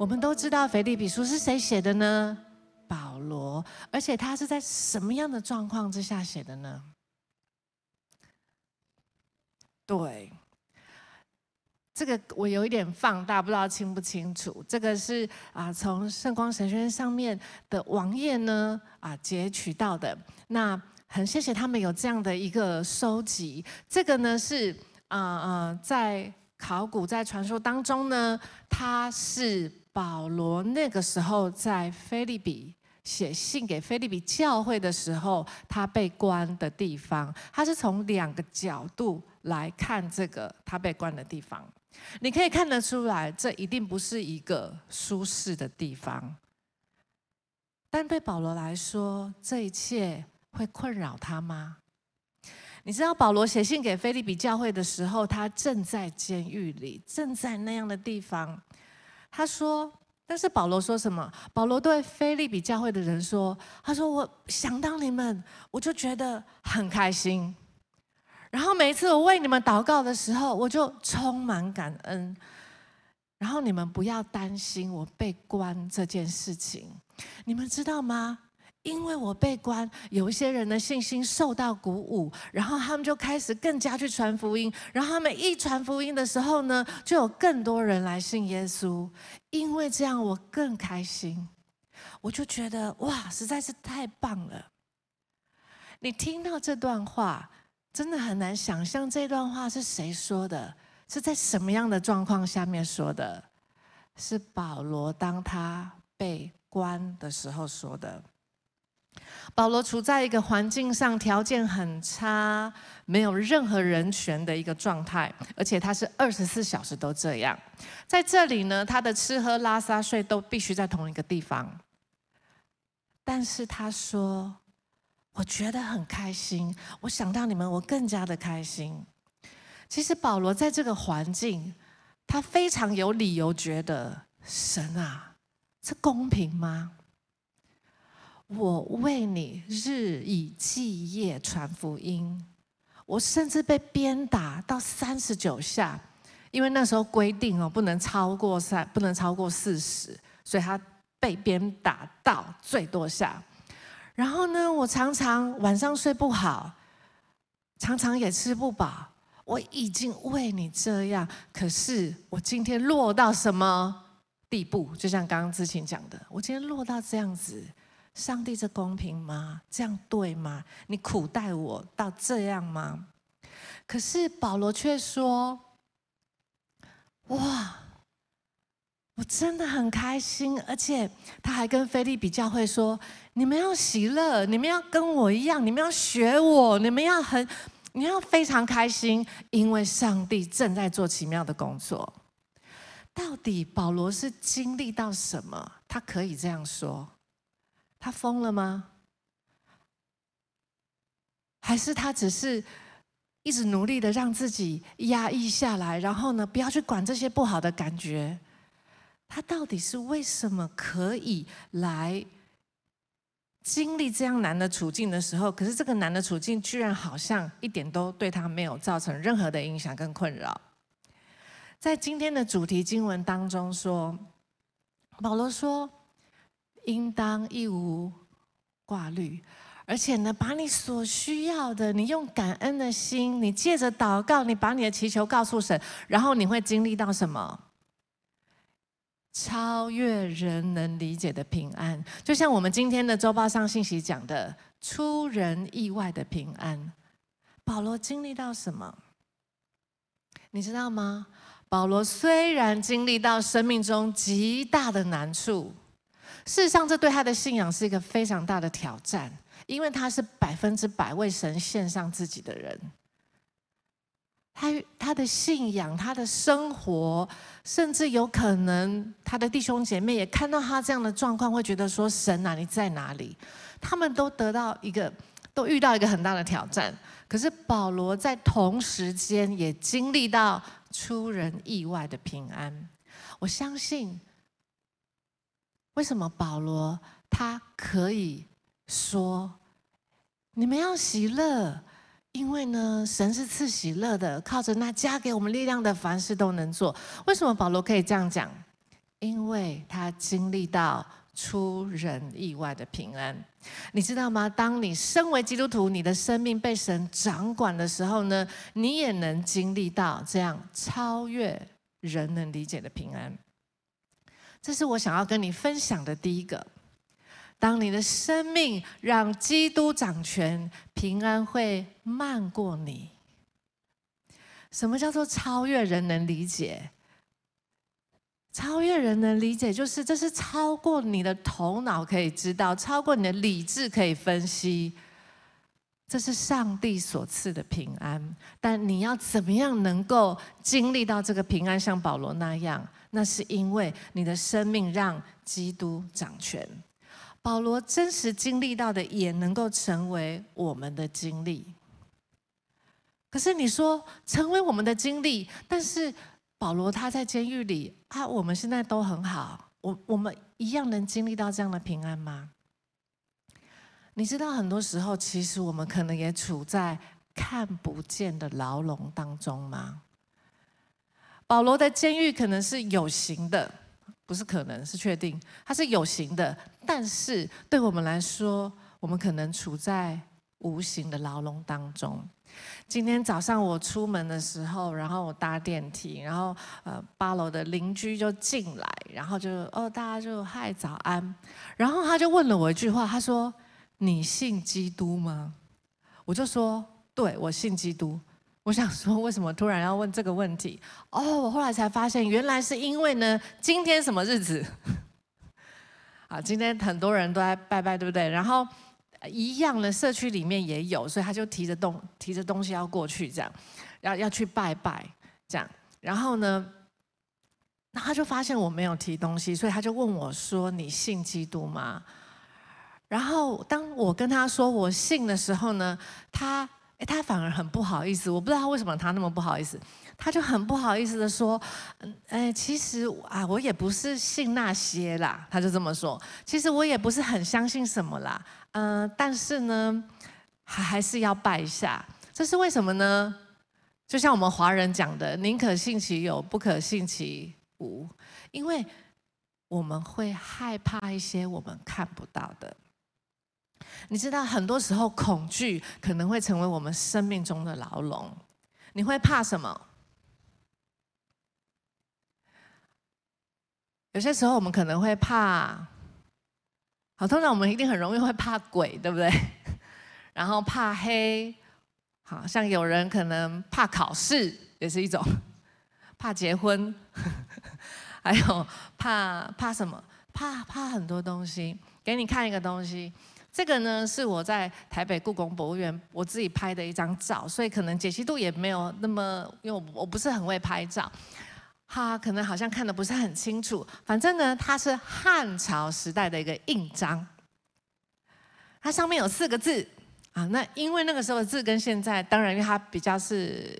我们都知道腓立比书是谁写的呢？保罗，而且他是在什么样的状况之下写的呢？对，这个我有一点放大，不知道清不清楚。这个是啊，从圣光神学院上面的网页呢啊截取到的。那很谢谢他们有这样的一个收集。这个呢是啊啊，在考古在传说当中呢，它是保罗那个时候在腓立比写信给腓立比教会的时候，他被关的地方。他是从两个角度。来看这个他被关的地方，你可以看得出来，这一定不是一个舒适的地方。但对保罗来说，这一切会困扰他吗？你知道保罗写信给腓立比教会的时候，他正在监狱里，正在那样的地方。他说，但是保罗说什么？保罗对菲利比教会的人说：“他说，我想到你们，我就觉得很开心。”然后每一次我为你们祷告的时候，我就充满感恩。然后你们不要担心我被关这件事情，你们知道吗？因为我被关，有一些人的信心受到鼓舞，然后他们就开始更加去传福音。然后他们一传福音的时候呢，就有更多人来信耶稣。因为这样，我更开心。我就觉得哇，实在是太棒了。你听到这段话，真的很难想象这段话是谁说的，是在什么样的状况下面说的？是保罗当他被关的时候说的。保罗处在一个环境上条件很差，没有任何人权的一个状态，而且他是二十四小时都这样。在这里呢，他的吃喝拉撒睡都必须在同一个地方。但是他说。我觉得很开心，我想到你们，我更加的开心。其实保罗在这个环境，他非常有理由觉得神啊，这公平吗？我为你日以继夜传福音，我甚至被鞭打到三十九下，因为那时候规定哦，不能超过三，不能超过四十，所以他被鞭打到最多下。然后呢，我常常晚上睡不好，常常也吃不饱。我已经为你这样，可是我今天落到什么地步？就像刚刚之前讲的，我今天落到这样子，上帝这公平吗？这样对吗？你苦待我到这样吗？可是保罗却说：“哇！”我真的很开心，而且他还跟腓立比教会说：“你们要喜乐，你们要跟我一样，你们要学我，你们要很，你要非常开心，因为上帝正在做奇妙的工作。”到底保罗是经历到什么？他可以这样说？他疯了吗？还是他只是一直努力的让自己压抑下来，然后呢，不要去管这些不好的感觉？他到底是为什么可以来经历这样难的处境的时候，可是这个难的处境居然好像一点都对他没有造成任何的影响跟困扰？在今天的主题经文当中说，保罗说：“应当一无挂虑，而且呢，把你所需要的，你用感恩的心，你借着祷告，你把你的祈求告诉神，然后你会经历到什么？”超越人能理解的平安，就像我们今天的周报上信息讲的，出人意外的平安。保罗经历到什么？你知道吗？保罗虽然经历到生命中极大的难处，事实上这对他的信仰是一个非常大的挑战，因为他是百分之百为神献上自己的人。他他的信仰，他的生活，甚至有可能他的弟兄姐妹也看到他这样的状况，会觉得说：“神啊，你在哪里？”他们都得到一个，都遇到一个很大的挑战。可是保罗在同时间也经历到出人意外的平安。我相信，为什么保罗他可以说：“你们要喜乐。”因为呢，神是赐喜乐的，靠着那加给我们力量的，凡事都能做。为什么保罗可以这样讲？因为他经历到出人意外的平安。你知道吗？当你身为基督徒，你的生命被神掌管的时候呢，你也能经历到这样超越人能理解的平安。这是我想要跟你分享的第一个。当你的生命让基督掌权，平安会漫过你。什么叫做超越人能理解？超越人能理解，就是这是超过你的头脑可以知道，超过你的理智可以分析。这是上帝所赐的平安，但你要怎么样能够经历到这个平安，像保罗那样？那是因为你的生命让基督掌权。保罗真实经历到的，也能够成为我们的经历。可是你说成为我们的经历，但是保罗他在监狱里啊，我们现在都很好，我我们一样能经历到这样的平安吗？你知道很多时候，其实我们可能也处在看不见的牢笼当中吗？保罗的监狱可能是有形的，不是可能是确定，它是有形的，但是对我们来说，我们可能处在无形的牢笼当中。今天早上我出门的时候，然后我搭电梯，然后呃八楼的邻居就进来，然后就哦大家就嗨早安，然后他就问了我一句话，他说：“你信基督吗？”我就说：“对，我信基督。”我想说，为什么突然要问这个问题？哦，我后来才发现，原来是因为呢，今天什么日子？啊，今天很多人都在拜拜，对不对？然后。一样的社区里面也有，所以他就提着东提着东西要过去，这样，要要去拜拜，这样。然后呢，那他就发现我没有提东西，所以他就问我说：“你信基督吗？”然后当我跟他说我信的时候呢，他诶他反而很不好意思，我不知道他为什么他那么不好意思。他就很不好意思的说：“嗯，哎，其实啊，我也不是信那些啦。”他就这么说：“其实我也不是很相信什么啦，嗯、但是呢，还还是要拜一下。这是为什么呢？就像我们华人讲的，宁可信其有，不可信其无，因为我们会害怕一些我们看不到的。你知道，很多时候恐惧可能会成为我们生命中的牢笼。你会怕什么？”有些时候我们可能会怕，好，通常我们一定很容易会怕鬼，对不对？然后怕黑，好像有人可能怕考试，也是一种怕结婚，还有怕怕什么？怕怕很多东西。给你看一个东西，这个呢是我在台北故宫博物院我自己拍的一张照，所以可能解析度也没有那么，因为我不是很会拍照。哈可能好像看得不是很清楚，反正呢，它是汉朝时代的一个印章，它上面有四个字啊。那因为那个时候的字跟现在，当然因为它比较是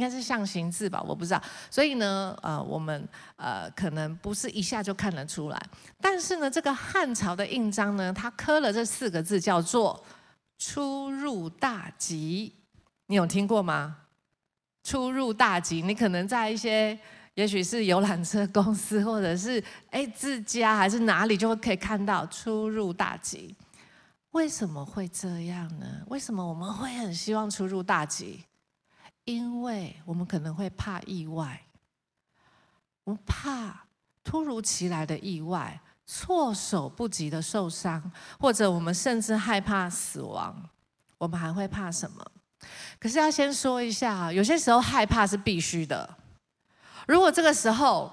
应该是象形字吧，我不知道，所以呢，呃，我们呃可能不是一下就看得出来。但是呢，这个汉朝的印章呢，它刻了这四个字，叫做“出入大吉”。你有听过吗？“出入大吉”，你可能在一些。也许是游览车公司，或者是哎自家，还是哪里，就会可以看到出入大吉。为什么会这样呢？为什么我们会很希望出入大吉？因为我们可能会怕意外，我们怕突如其来的意外，措手不及的受伤，或者我们甚至害怕死亡。我们还会怕什么？可是要先说一下，有些时候害怕是必须的。如果这个时候，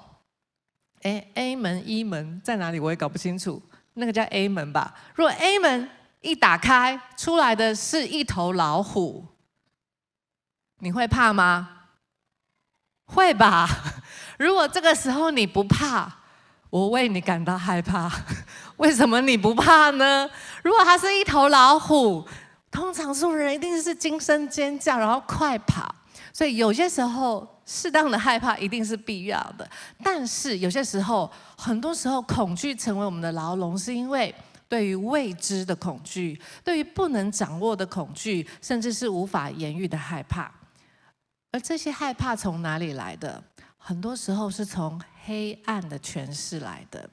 哎，A 门、E 门在哪里？我也搞不清楚。那个叫 A 门吧。如果 A 门一打开，出来的是一头老虎，你会怕吗？会吧。如果这个时候你不怕，我为你感到害怕。为什么你不怕呢？如果它是一头老虎，通常说人一定是惊声尖叫，然后快跑。所以有些时候。适当的害怕一定是必要的，但是有些时候，很多时候恐惧成为我们的牢笼，是因为对于未知的恐惧，对于不能掌握的恐惧，甚至是无法言喻的害怕。而这些害怕从哪里来的？很多时候是从黑暗的权势来的。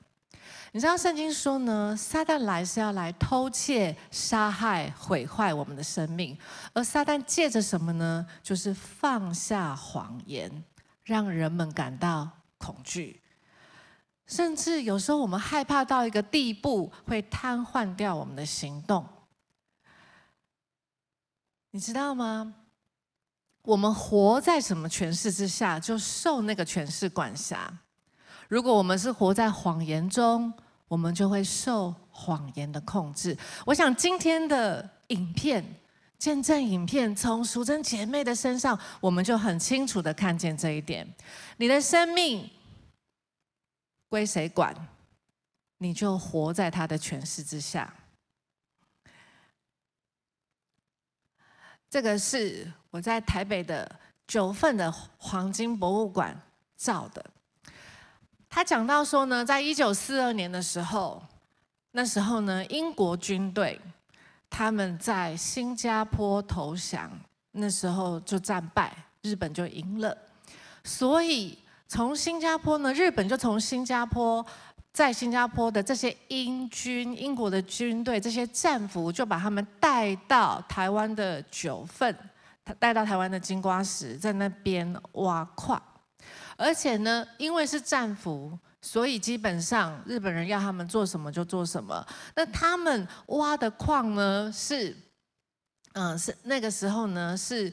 你知道圣经说呢，撒旦来是要来偷窃、杀害、毁坏我们的生命，而撒旦借着什么呢？就是放下谎言，让人们感到恐惧，甚至有时候我们害怕到一个地步，会瘫痪掉我们的行动。你知道吗？我们活在什么权势之下，就受那个权势管辖。如果我们是活在谎言中，我们就会受谎言的控制。我想今天的影片、见证影片，从淑贞姐妹的身上，我们就很清楚的看见这一点。你的生命归谁管，你就活在他的权势之下。这个是我在台北的九份的黄金博物馆照的。他讲到说呢，在一九四二年的时候，那时候呢，英国军队他们在新加坡投降，那时候就战败，日本就赢了。所以从新加坡呢，日本就从新加坡，在新加坡的这些英军、英国的军队，这些战俘就把他们带到台湾的九份，带到台湾的金瓜石，在那边挖矿。而且呢，因为是战俘，所以基本上日本人要他们做什么就做什么。那他们挖的矿呢，是，嗯，是那个时候呢，是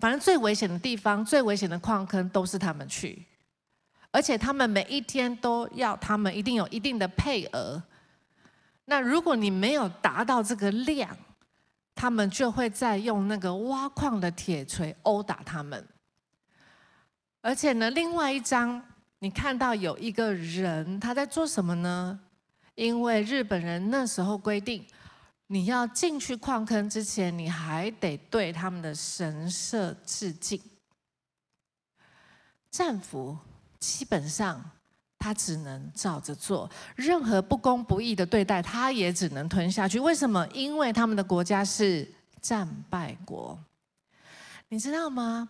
反正最危险的地方、最危险的矿坑都是他们去，而且他们每一天都要，他们一定有一定的配额。那如果你没有达到这个量，他们就会再用那个挖矿的铁锤殴打他们。而且呢，另外一张你看到有一个人，他在做什么呢？因为日本人那时候规定，你要进去矿坑之前，你还得对他们的神社致敬。战俘基本上他只能照着做，任何不公不义的对待，他也只能吞下去。为什么？因为他们的国家是战败国，你知道吗？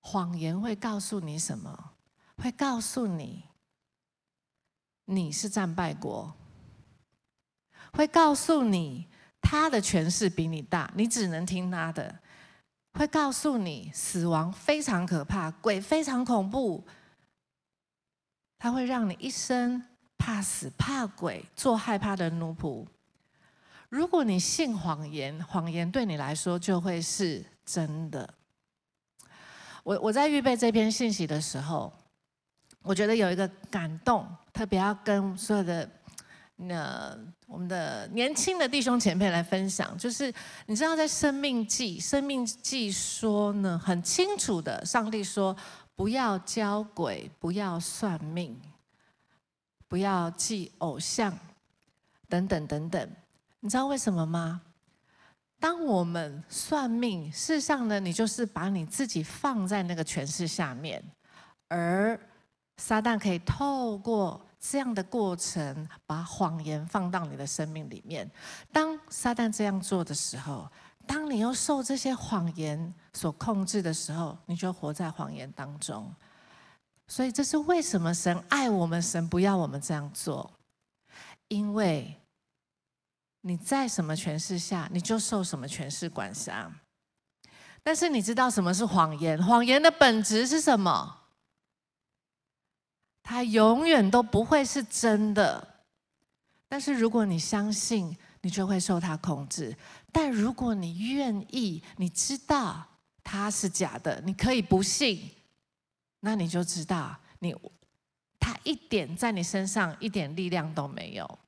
谎言会告诉你什么？会告诉你你是战败国，会告诉你他的权势比你大，你只能听他的。会告诉你死亡非常可怕，鬼非常恐怖，他会让你一生怕死怕鬼，做害怕的奴仆。如果你信谎言，谎言对你来说就会是真的。我我在预备这篇信息的时候，我觉得有一个感动，特别要跟所有的那我们的年轻的弟兄姐妹来分享，就是你知道在《生命记》，《生命记》说呢，很清楚的，上帝说不要交鬼，不要算命，不要祭偶像，等等等等。你知道为什么吗？当我们算命，事实上呢，你就是把你自己放在那个权势下面，而撒旦可以透过这样的过程，把谎言放到你的生命里面。当撒旦这样做的时候，当你又受这些谎言所控制的时候，你就活在谎言当中。所以这是为什么神爱我们，神不要我们这样做，因为。你在什么权势下，你就受什么权势管辖。但是你知道什么是谎言？谎言的本质是什么？它永远都不会是真的。但是如果你相信，你就会受它控制。但如果你愿意，你知道它是假的，你可以不信，那你就知道你，它一点在你身上一点力量都没有。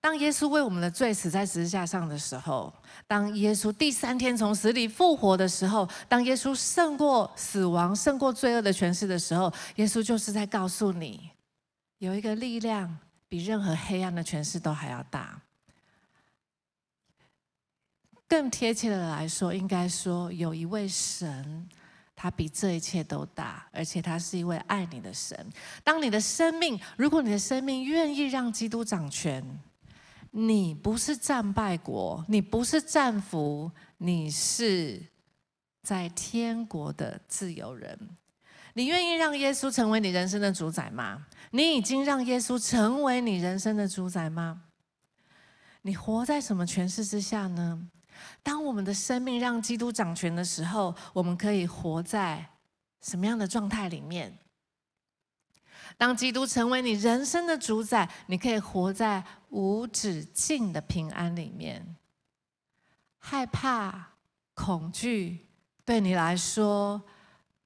当耶稣为我们的罪死在十字架上的时候，当耶稣第三天从死里复活的时候，当耶稣胜过死亡、胜过罪恶的权势的时候，耶稣就是在告诉你，有一个力量比任何黑暗的权势都还要大。更贴切的来说，应该说有一位神，他比这一切都大，而且他是一位爱你的神。当你的生命，如果你的生命愿意让基督掌权。你不是战败国，你不是战俘，你是在天国的自由人。你愿意让耶稣成为你人生的主宰吗？你已经让耶稣成为你人生的主宰吗？你活在什么权势之下呢？当我们的生命让基督掌权的时候，我们可以活在什么样的状态里面？当基督成为你人生的主宰，你可以活在无止境的平安里面。害怕、恐惧对你来说，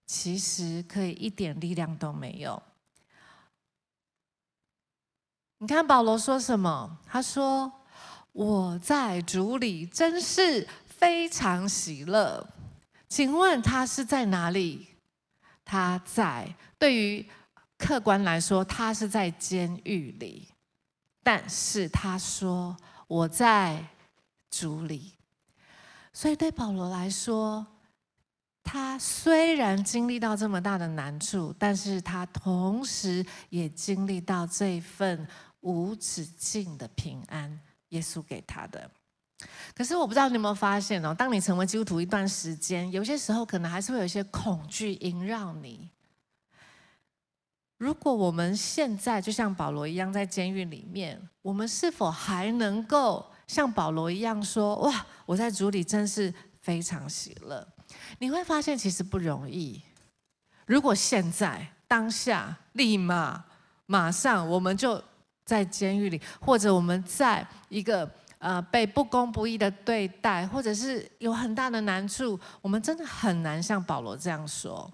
其实可以一点力量都没有。你看保罗说什么？他说：“我在主里真是非常喜乐。”请问他是在哪里？他在，对于客观来说，他是在监狱里。但是他说：“我在主里。”所以对保罗来说，他虽然经历到这么大的难处，但是他同时也经历到这份。无止境的平安，耶稣给他的。可是我不知道你有没有发现哦，当你成为基督徒一段时间，有些时候可能还是会有一些恐惧萦绕你。如果我们现在就像保罗一样在监狱里面，我们是否还能够像保罗一样说：“哇，我在主里真是非常喜乐。”你会发现其实不容易。如果现在当下立马马上我们就。在监狱里，或者我们在一个呃被不公不义的对待，或者是有很大的难处，我们真的很难像保罗这样说。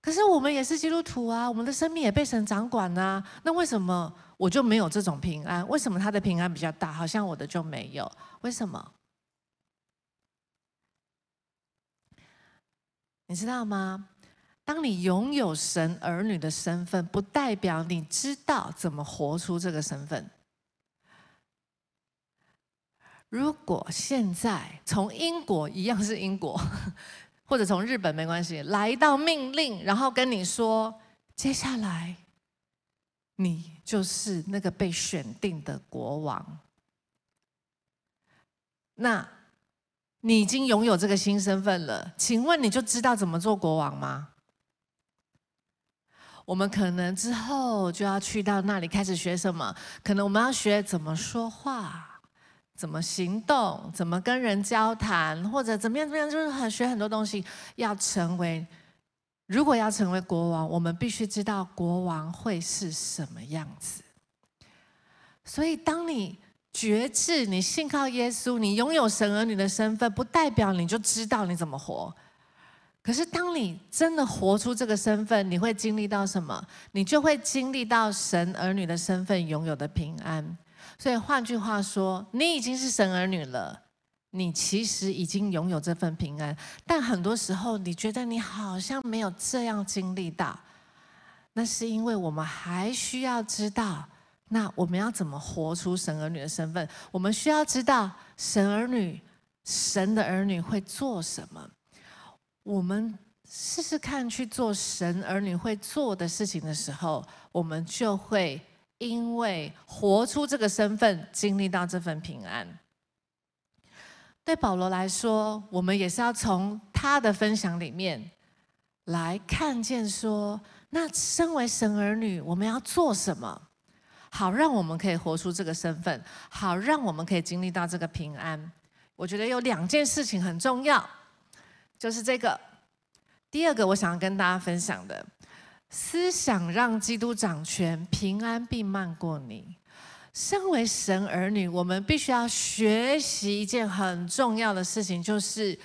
可是我们也是基督徒啊，我们的生命也被神掌管啊。那为什么我就没有这种平安？为什么他的平安比较大，好像我的就没有？为什么？你知道吗？当你拥有神儿女的身份，不代表你知道怎么活出这个身份。如果现在从英国一样是英国，或者从日本没关系，来到命令，然后跟你说，接下来你就是那个被选定的国王，那你已经拥有这个新身份了，请问你就知道怎么做国王吗？我们可能之后就要去到那里开始学什么？可能我们要学怎么说话，怎么行动，怎么跟人交谈，或者怎么样怎么样，就是很学很多东西。要成为，如果要成为国王，我们必须知道国王会是什么样子。所以，当你觉知，你信靠耶稣，你拥有神儿女的身份，不代表你就知道你怎么活。可是，当你真的活出这个身份，你会经历到什么？你就会经历到神儿女的身份拥有的平安。所以，换句话说，你已经是神儿女了，你其实已经拥有这份平安。但很多时候，你觉得你好像没有这样经历到，那是因为我们还需要知道，那我们要怎么活出神儿女的身份？我们需要知道神儿女、神的儿女会做什么。我们试试看去做神儿女会做的事情的时候，我们就会因为活出这个身份，经历到这份平安。对保罗来说，我们也是要从他的分享里面来看见说，那身为神儿女，我们要做什么，好让我们可以活出这个身份，好让我们可以经历到这个平安。我觉得有两件事情很重要。就是这个，第二个我想要跟大家分享的思想，让基督掌权，平安必漫过你。身为神儿女，我们必须要学习一件很重要的事情，就是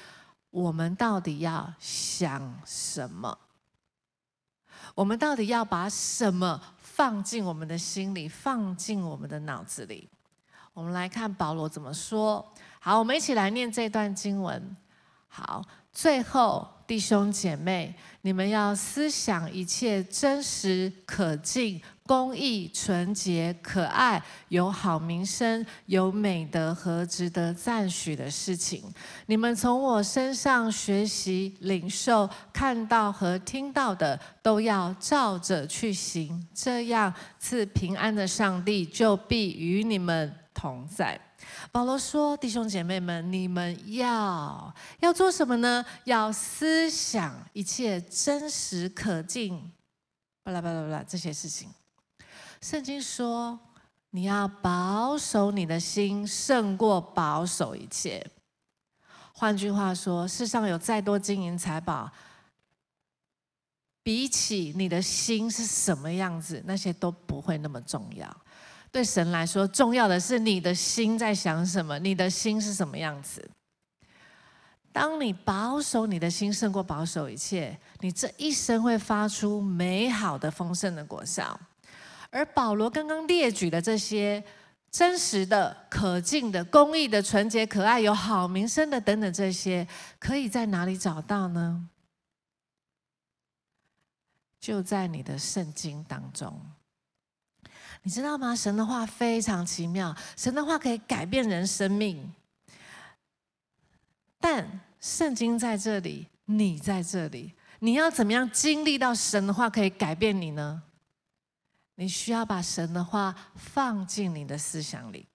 我们到底要想什么？我们到底要把什么放进我们的心里，放进我们的脑子里？我们来看保罗怎么说。好，我们一起来念这段经文。好。最后，弟兄姐妹，你们要思想一切真实、可敬、公义、纯洁、可爱、有好名声、有美德和值得赞许的事情。你们从我身上学习、领受、看到和听到的，都要照着去行。这样赐平安的上帝就必与你们同在。保罗说：“弟兄姐妹们，你们要要做什么呢？要思想一切真实可敬，巴拉巴拉巴拉这些事情。圣经说，你要保守你的心，胜过保守一切。换句话说，世上有再多金银财宝，比起你的心是什么样子，那些都不会那么重要。”对神来说，重要的是你的心在想什么，你的心是什么样子。当你保守你的心胜过保守一切，你这一生会发出美好的、丰盛的果效。而保罗刚刚列举的这些真实的、可敬的、公义的、纯洁、可爱、有好名声的等等这些，可以在哪里找到呢？就在你的圣经当中。你知道吗？神的话非常奇妙，神的话可以改变人生命。但圣经在这里，你在这里，你要怎么样经历到神的话可以改变你呢？你需要把神的话放进你的思想里，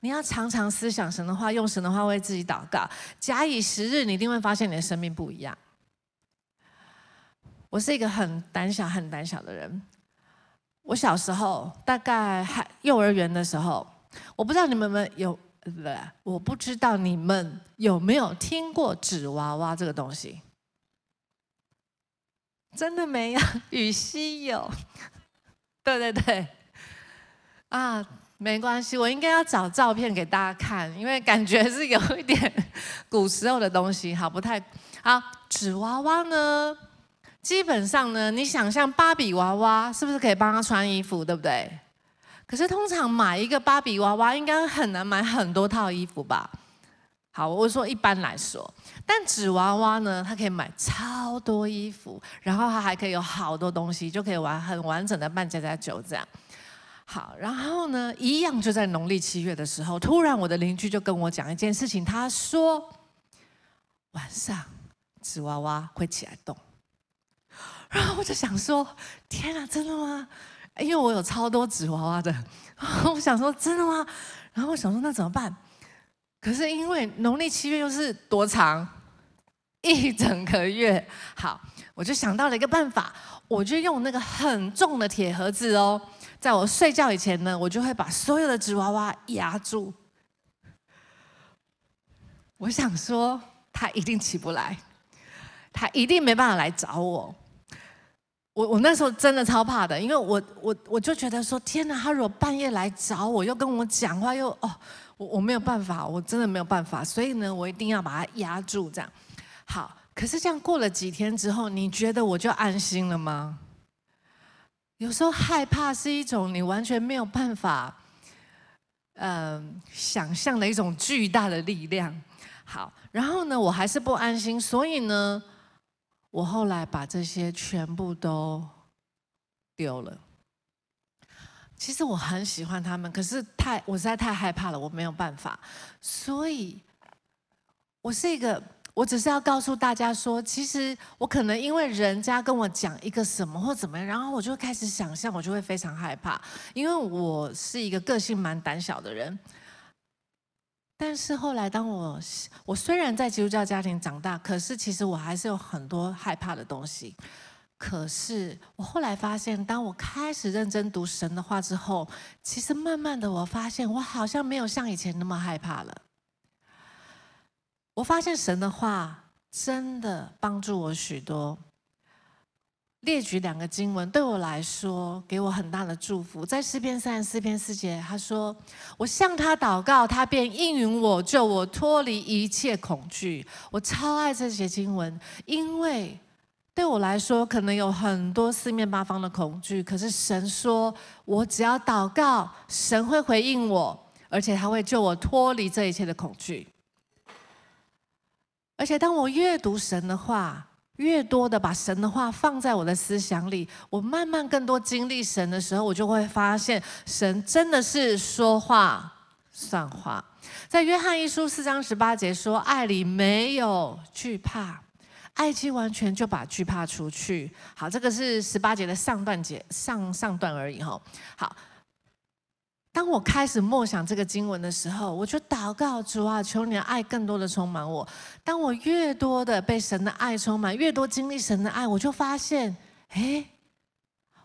你要常常思想神的话，用神的话为自己祷告。假以时日，你一定会发现你的生命不一样。我是一个很胆小、很胆小的人。我小时候大概还幼儿园的时候，我不知道你们们有，我不知道你们有没有听过纸娃娃这个东西？真的没有？羽西有，对对对，啊，没关系，我应该要找照片给大家看，因为感觉是有一点 古时候的东西，好，不太好。纸娃娃呢？基本上呢，你想象芭比娃娃是不是可以帮她穿衣服，对不对？可是通常买一个芭比娃娃应该很难买很多套衣服吧？好，我说一般来说，但纸娃娃呢，它可以买超多衣服，然后它还可以有好多东西，就可以玩很完整的扮家家酒这样。好，然后呢，一样就在农历七月的时候，突然我的邻居就跟我讲一件事情，他说晚上纸娃娃会起来动。然后我就想说，天啊，真的吗？因为我有超多纸娃娃的，我想说真的吗？然后我想说那怎么办？可是因为农历七月又是多长？一整个月。好，我就想到了一个办法，我就用那个很重的铁盒子哦，在我睡觉以前呢，我就会把所有的纸娃娃压住。我想说，他一定起不来，他一定没办法来找我。我我那时候真的超怕的，因为我我我就觉得说，天哪，他如果半夜来找我，又跟我讲话，又哦，我我没有办法，我真的没有办法，所以呢，我一定要把它压住，这样。好，可是这样过了几天之后，你觉得我就安心了吗？有时候害怕是一种你完全没有办法，嗯、想象的一种巨大的力量。好，然后呢，我还是不安心，所以呢。我后来把这些全部都丢了。其实我很喜欢他们，可是太我实在太害怕了，我没有办法。所以，我是一个，我只是要告诉大家说，其实我可能因为人家跟我讲一个什么或怎么样，然后我就开始想象，我就会非常害怕，因为我是一个个性蛮胆小的人。但是后来，当我我虽然在基督教家庭长大，可是其实我还是有很多害怕的东西。可是我后来发现，当我开始认真读神的话之后，其实慢慢的我发现，我好像没有像以前那么害怕了。我发现神的话真的帮助我许多。列举两个经文，对我来说给我很大的祝福。在诗篇三十四篇四节，他说：“我向他祷告，他便应允我，救我脱离一切恐惧。”我超爱这些经文，因为对我来说，可能有很多四面八方的恐惧，可是神说我只要祷告，神会回应我，而且他会救我脱离这一切的恐惧。而且当我阅读神的话，越多的把神的话放在我的思想里，我慢慢更多经历神的时候，我就会发现神真的是说话算话。在约翰一书四章十八节说：“爱里没有惧怕，爱既完全就把惧怕除去。”好，这个是十八节的上段节上上段而已哈。好，当我开始默想这个经文的时候，我就祷告主啊，求你的爱更多的充满我。当我越多的被神的爱充满，越多经历神的爱，我就发现，哎，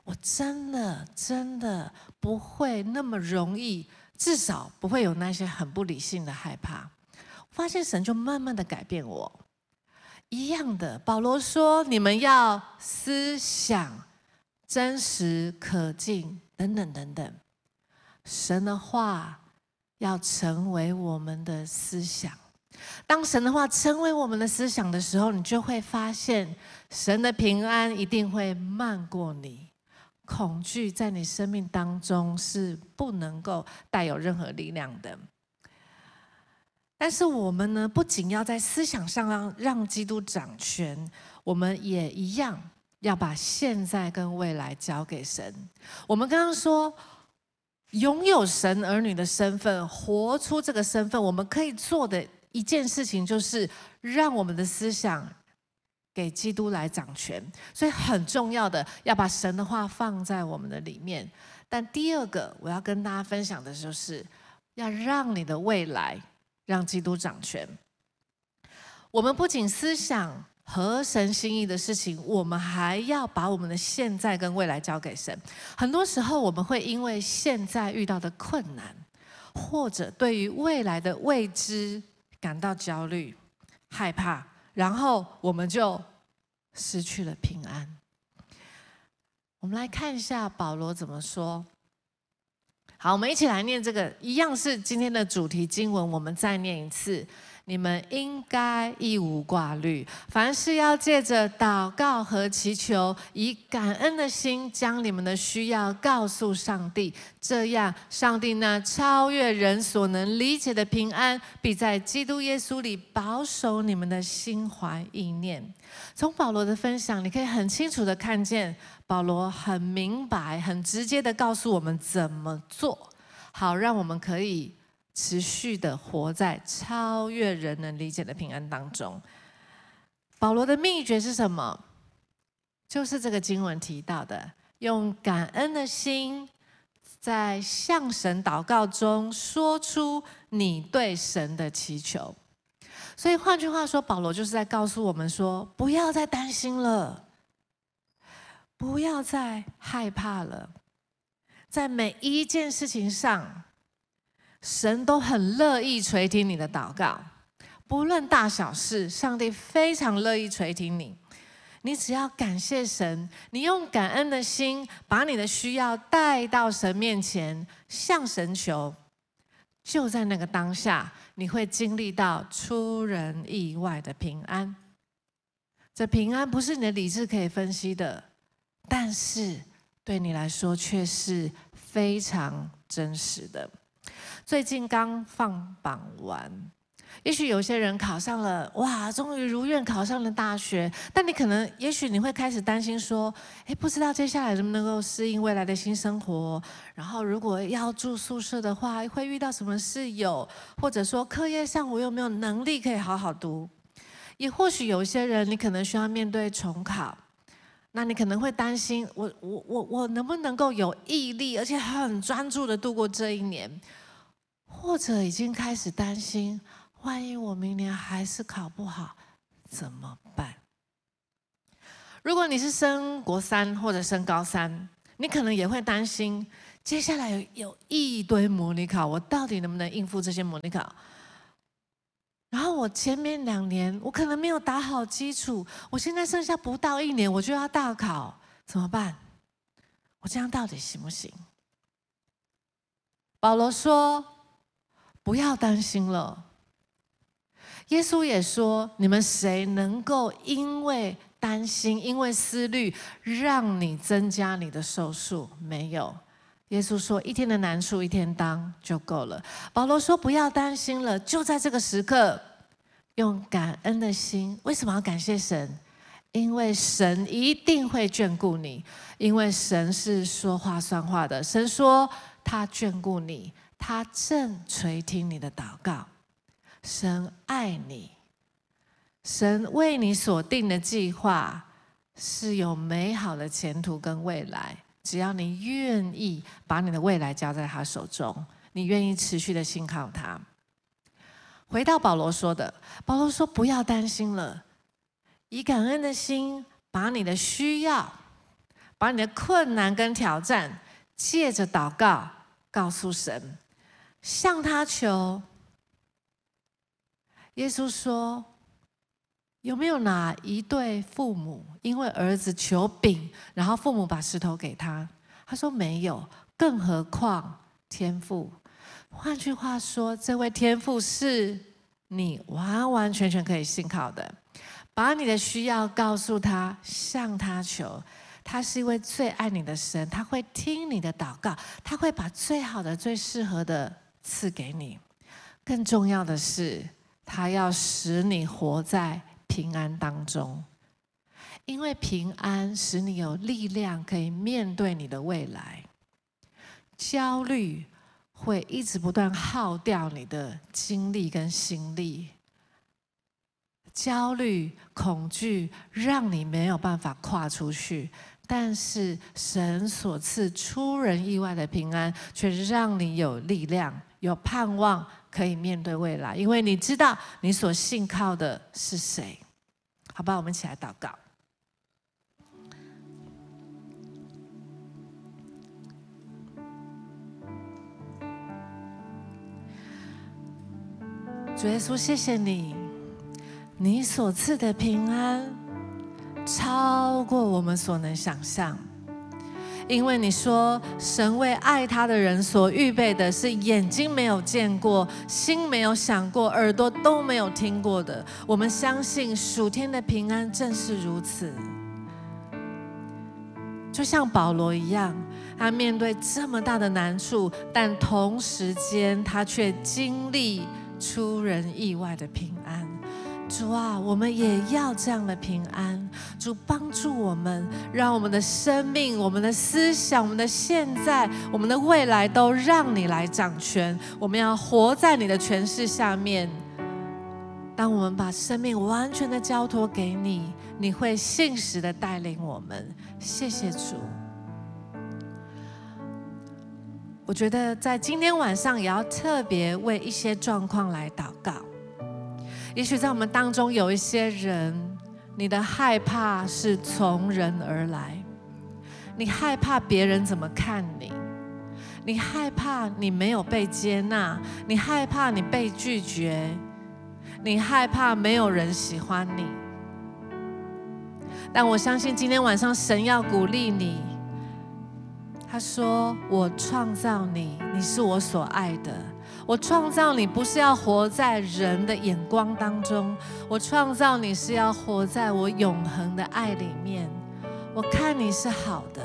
我真的真的不会那么容易，至少不会有那些很不理性的害怕。发现神就慢慢的改变我。一样的，保罗说，你们要思想真实、可敬等等等等。神的话要成为我们的思想。当神的话成为我们的思想的时候，你就会发现，神的平安一定会漫过你。恐惧在你生命当中是不能够带有任何力量的。但是我们呢，不仅要在思想上让让基督掌权，我们也一样要把现在跟未来交给神。我们刚刚说。拥有神儿女的身份，活出这个身份，我们可以做的一件事情，就是让我们的思想给基督来掌权。所以很重要的，要把神的话放在我们的里面。但第二个，我要跟大家分享的就是，要让你的未来让基督掌权。我们不仅思想。合神心意的事情，我们还要把我们的现在跟未来交给神。很多时候，我们会因为现在遇到的困难，或者对于未来的未知感到焦虑、害怕，然后我们就失去了平安。我们来看一下保罗怎么说。好，我们一起来念这个，一样是今天的主题经文，我们再念一次。你们应该一无挂虑，凡事要借着祷告和祈求，以感恩的心将你们的需要告诉上帝。这样，上帝那超越人所能理解的平安，必在基督耶稣里保守你们的心怀意念。从保罗的分享，你可以很清楚的看见，保罗很明白、很直接的告诉我们怎么做，好让我们可以。持续的活在超越人能理解的平安当中。保罗的秘诀是什么？就是这个经文提到的，用感恩的心，在向神祷告中说出你对神的祈求。所以换句话说，保罗就是在告诉我们说，不要再担心了，不要再害怕了，在每一件事情上。神都很乐意垂听你的祷告，不论大小事，上帝非常乐意垂听你。你只要感谢神，你用感恩的心把你的需要带到神面前，向神求，就在那个当下，你会经历到出人意外的平安。这平安不是你的理智可以分析的，但是对你来说却是非常真实的。最近刚放榜完，也许有些人考上了，哇，终于如愿考上了大学。但你可能，也许你会开始担心说，诶，不知道接下来能不能够适应未来的新生活。然后，如果要住宿舍的话，会遇到什么室友？或者说，课业上我有没有能力可以好好读？也或许有些人，你可能需要面对重考，那你可能会担心，我我我我能不能够有毅力，而且很专注的度过这一年？或者已经开始担心，万一我明年还是考不好，怎么办？如果你是升国三或者升高三，你可能也会担心，接下来有有一堆模拟考，我到底能不能应付这些模拟考？然后我前面两年我可能没有打好基础，我现在剩下不到一年我就要大考，怎么办？我这样到底行不行？保罗说。不要担心了。耶稣也说：“你们谁能够因为担心、因为思虑，让你增加你的寿数？没有。”耶稣说：“一天的难处一天当就够了。”保罗说：“不要担心了，就在这个时刻，用感恩的心。为什么要感谢神？因为神一定会眷顾你，因为神是说话算话的。神说他眷顾你。”他正垂听你的祷告，神爱你，神为你所定的计划是有美好的前途跟未来，只要你愿意把你的未来交在他手中，你愿意持续的信靠他。回到保罗说的，保罗说不要担心了，以感恩的心把你的需要、把你的困难跟挑战，借着祷告告诉神，向他求。耶稣说。有没有哪一对父母因为儿子求饼，然后父母把石头给他？他说没有，更何况天赋。换句话说，这位天赋是你完完全全可以信靠的。把你的需要告诉他，向他求。他是一位最爱你的神，他会听你的祷告，他会把最好的、最适合的赐给你。更重要的是，他要使你活在。平安当中，因为平安使你有力量可以面对你的未来。焦虑会一直不断耗掉你的精力跟心力。焦虑、恐惧让你没有办法跨出去，但是神所赐出人意外的平安，却让你有力量、有盼望。可以面对未来，因为你知道你所信靠的是谁，好吧？我们一起来祷告。主耶稣，谢谢你，你所赐的平安超过我们所能想象。因为你说，神为爱他的人所预备的是眼睛没有见过，心没有想过，耳朵都没有听过的。我们相信属天的平安正是如此。就像保罗一样，他面对这么大的难处，但同时间他却经历出人意外的平安。主啊，我们也要这样的平安。主帮助我们，让我们的生命、我们的思想、我们的现在、我们的未来都让你来掌权。我们要活在你的权势下面。当我们把生命完全的交托给你，你会信实的带领我们。谢谢主。我觉得在今天晚上也要特别为一些状况来祷告。也许在我们当中有一些人，你的害怕是从人而来，你害怕别人怎么看你，你害怕你没有被接纳，你害怕你被拒绝，你害怕没有人喜欢你。但我相信今天晚上神要鼓励你，他说：“我创造你，你是我所爱的。”我创造你不是要活在人的眼光当中，我创造你是要活在我永恒的爱里面。我看你是好的，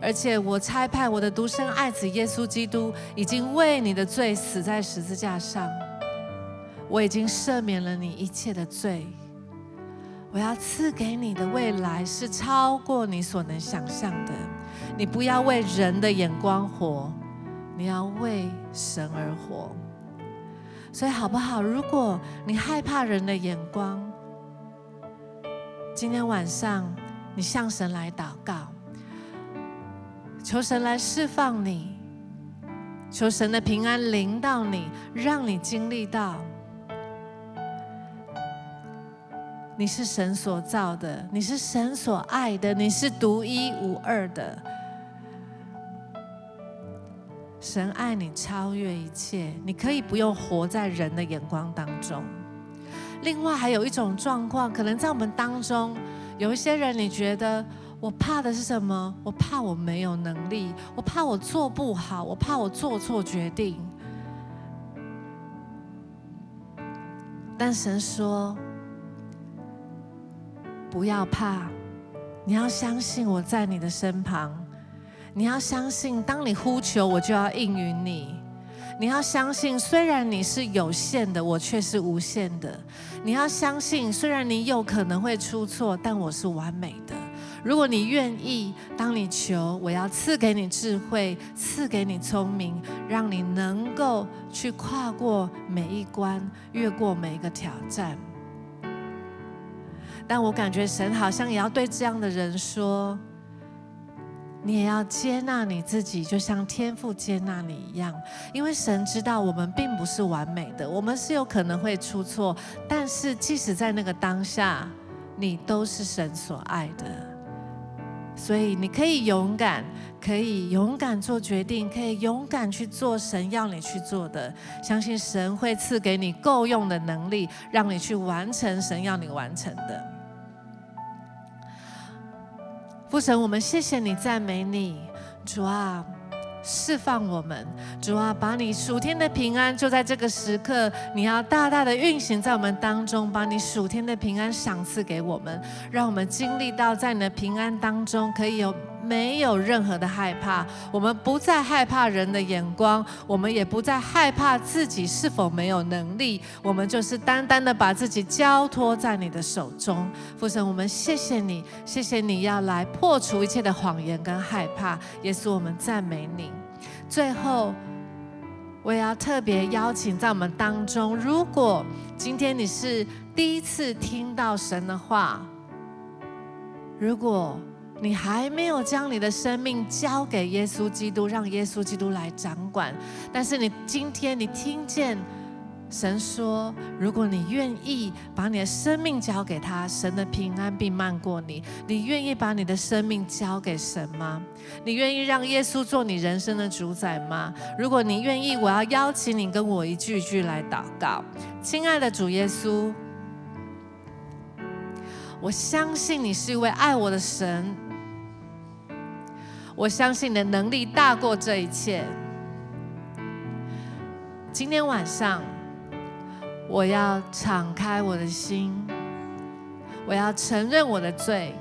而且我差派我的独生爱子耶稣基督已经为你的罪死在十字架上，我已经赦免了你一切的罪。我要赐给你的未来是超过你所能想象的，你不要为人的眼光活。你要为神而活，所以好不好？如果你害怕人的眼光，今天晚上你向神来祷告，求神来释放你，求神的平安临到你，让你经历到你是神所造的，你是神所爱的，你是独一无二的。神爱你超越一切，你可以不用活在人的眼光当中。另外，还有一种状况，可能在我们当中有一些人，你觉得我怕的是什么？我怕我没有能力，我怕我做不好，我怕我做错决定。但神说，不要怕，你要相信我在你的身旁。你要相信，当你呼求，我就要应允你。你要相信，虽然你是有限的，我却是无限的。你要相信，虽然你有可能会出错，但我是完美的。如果你愿意，当你求，我要赐给你智慧，赐给你聪明，让你能够去跨过每一关，越过每一个挑战。但我感觉神好像也要对这样的人说。你也要接纳你自己，就像天父接纳你一样。因为神知道我们并不是完美的，我们是有可能会出错，但是即使在那个当下，你都是神所爱的，所以你可以勇敢，可以勇敢做决定，可以勇敢去做神要你去做的。相信神会赐给你够用的能力，让你去完成神要你完成的。父神，我们谢谢你，赞美你，主啊，释放我们，主啊，把你属天的平安就在这个时刻，你要大大的运行在我们当中，把你属天的平安赏赐给我们，让我们经历到在你的平安当中可以有。没有任何的害怕，我们不再害怕人的眼光，我们也不再害怕自己是否没有能力，我们就是单单的把自己交托在你的手中。父神，我们谢谢你，谢谢你要来破除一切的谎言跟害怕。耶稣，我们赞美你。最后，我也要特别邀请在我们当中，如果今天你是第一次听到神的话，如果你还没有将你的生命交给耶稣基督，让耶稣基督来掌管。但是你今天你听见神说，如果你愿意把你的生命交给他，神的平安必漫过你。你愿意把你的生命交给神吗？你愿意让耶稣做你人生的主宰吗？如果你愿意，我要邀请你跟我一句一句来祷告。亲爱的主耶稣，我相信你是一位爱我的神。我相信你的能力大过这一切。今天晚上，我要敞开我的心，我要承认我的罪，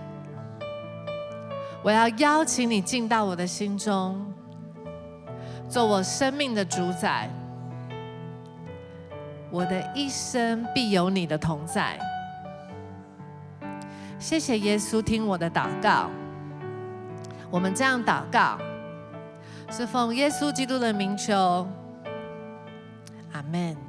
我要邀请你进到我的心中，做我生命的主宰。我的一生必有你的同在。谢谢耶稣，听我的祷告。我们这样祷告，是奉耶稣基督的名求，阿门。